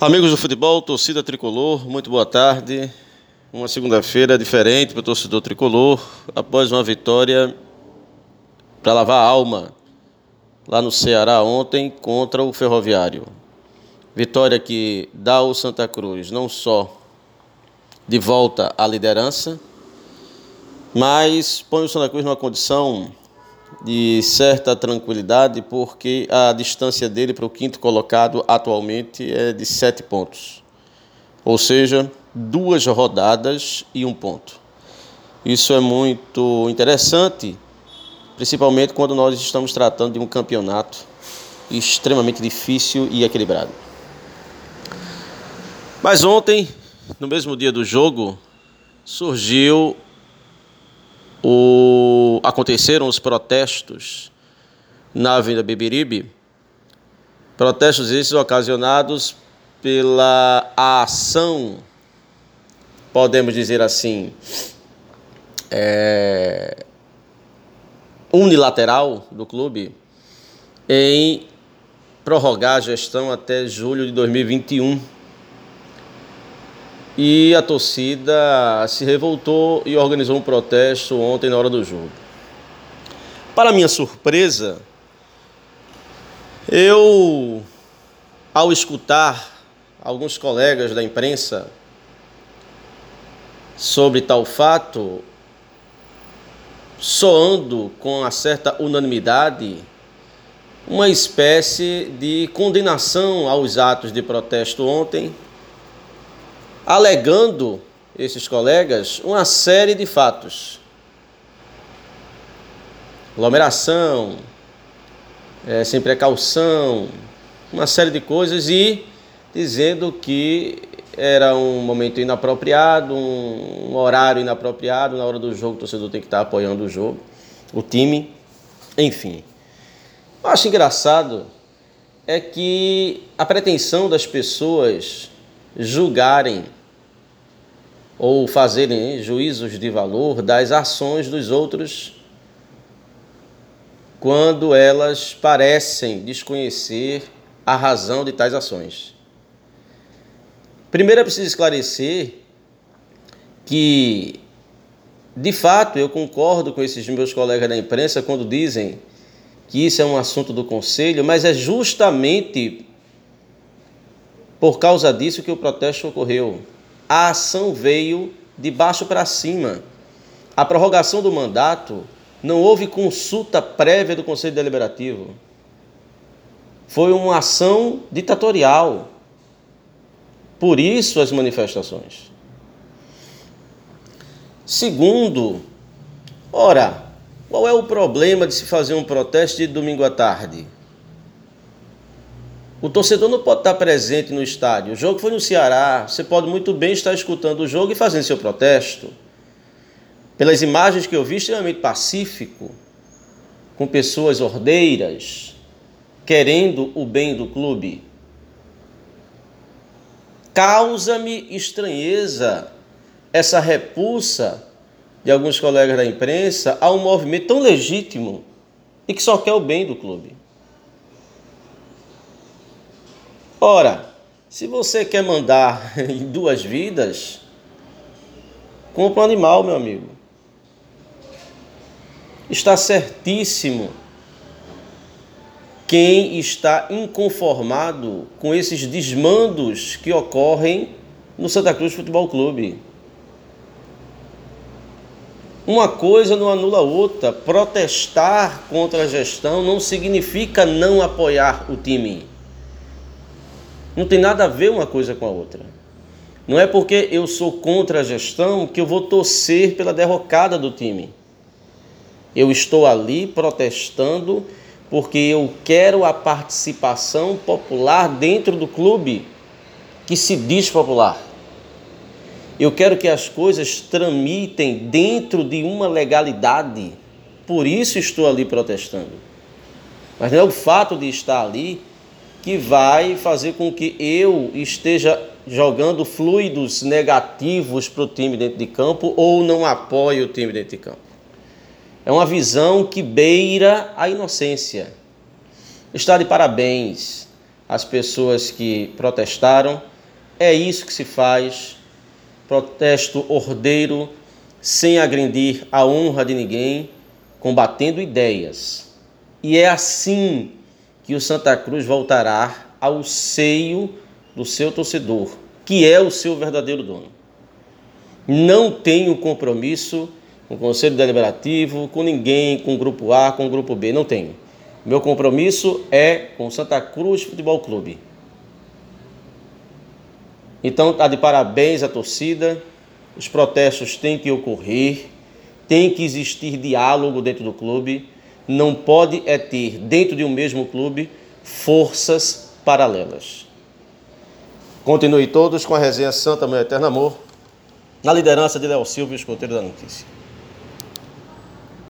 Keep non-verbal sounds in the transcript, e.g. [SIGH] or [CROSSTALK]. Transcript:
Amigos do futebol, torcida tricolor, muito boa tarde. Uma segunda-feira diferente para o torcedor tricolor, após uma vitória para lavar a alma lá no Ceará ontem contra o Ferroviário. Vitória que dá ao Santa Cruz não só de volta à liderança, mas põe o Santa Cruz numa condição de certa tranquilidade, porque a distância dele para o quinto colocado atualmente é de sete pontos. Ou seja, duas rodadas e um ponto. Isso é muito interessante, principalmente quando nós estamos tratando de um campeonato extremamente difícil e equilibrado. Mas ontem, no mesmo dia do jogo, surgiu o, aconteceram os protestos na Avenida Beberibe, protestos esses ocasionados pela ação, podemos dizer assim, é, unilateral do clube em prorrogar a gestão até julho de 2021 e a torcida se revoltou e organizou um protesto ontem na hora do jogo. Para minha surpresa, eu, ao escutar alguns colegas da imprensa sobre tal fato, soando com uma certa unanimidade, uma espécie de condenação aos atos de protesto ontem alegando esses colegas uma série de fatos. Aglomeração, é, sem precaução, uma série de coisas e dizendo que era um momento inapropriado, um, horário inapropriado, na hora do jogo o torcedor tem que estar apoiando o jogo, o time, enfim. Eu acho engraçado é que a pretensão das pessoas julgarem ou fazerem juízos de valor das ações dos outros quando elas parecem desconhecer a razão de tais ações. Primeiro é preciso esclarecer que, de fato, eu concordo com esses meus colegas da imprensa quando dizem que isso é um assunto do conselho, mas é justamente por causa disso que o protesto ocorreu a ação veio de baixo para cima. A prorrogação do mandato não houve consulta prévia do Conselho Deliberativo. Foi uma ação ditatorial. Por isso as manifestações. Segundo, ora, qual é o problema de se fazer um protesto de domingo à tarde? O torcedor não pode estar presente no estádio. O jogo foi no Ceará. Você pode muito bem estar escutando o jogo e fazendo seu protesto. Pelas imagens que eu vi, extremamente pacífico, com pessoas ordeiras, querendo o bem do clube. Causa-me estranheza essa repulsa de alguns colegas da imprensa a um movimento tão legítimo e que só quer o bem do clube. Ora, se você quer mandar [LAUGHS] em duas vidas, compra um animal, meu amigo. Está certíssimo quem está inconformado com esses desmandos que ocorrem no Santa Cruz Futebol Clube. Uma coisa não anula outra. Protestar contra a gestão não significa não apoiar o time. Não tem nada a ver uma coisa com a outra. Não é porque eu sou contra a gestão que eu vou torcer pela derrocada do time. Eu estou ali protestando porque eu quero a participação popular dentro do clube que se diz popular. Eu quero que as coisas tramitem dentro de uma legalidade. Por isso estou ali protestando. Mas não é o fato de estar ali que vai fazer com que eu esteja jogando fluidos negativos para o time dentro de campo ou não apoie o time dentro de campo. É uma visão que beira a inocência. Está de parabéns as pessoas que protestaram. É isso que se faz. Protesto ordeiro, sem agredir a honra de ninguém, combatendo ideias. E é assim que o Santa Cruz voltará ao seio do seu torcedor, que é o seu verdadeiro dono. Não tenho compromisso com o Conselho Deliberativo, com ninguém, com o Grupo A, com o Grupo B, não tenho. Meu compromisso é com o Santa Cruz Futebol Clube. Então, está de parabéns à torcida. Os protestos têm que ocorrer, tem que existir diálogo dentro do clube. Não pode é ter dentro de um mesmo clube forças paralelas. Continue todos com a resenha Santa Mãe Eterno Amor, na liderança de Léo Silva, escoteiro da notícia.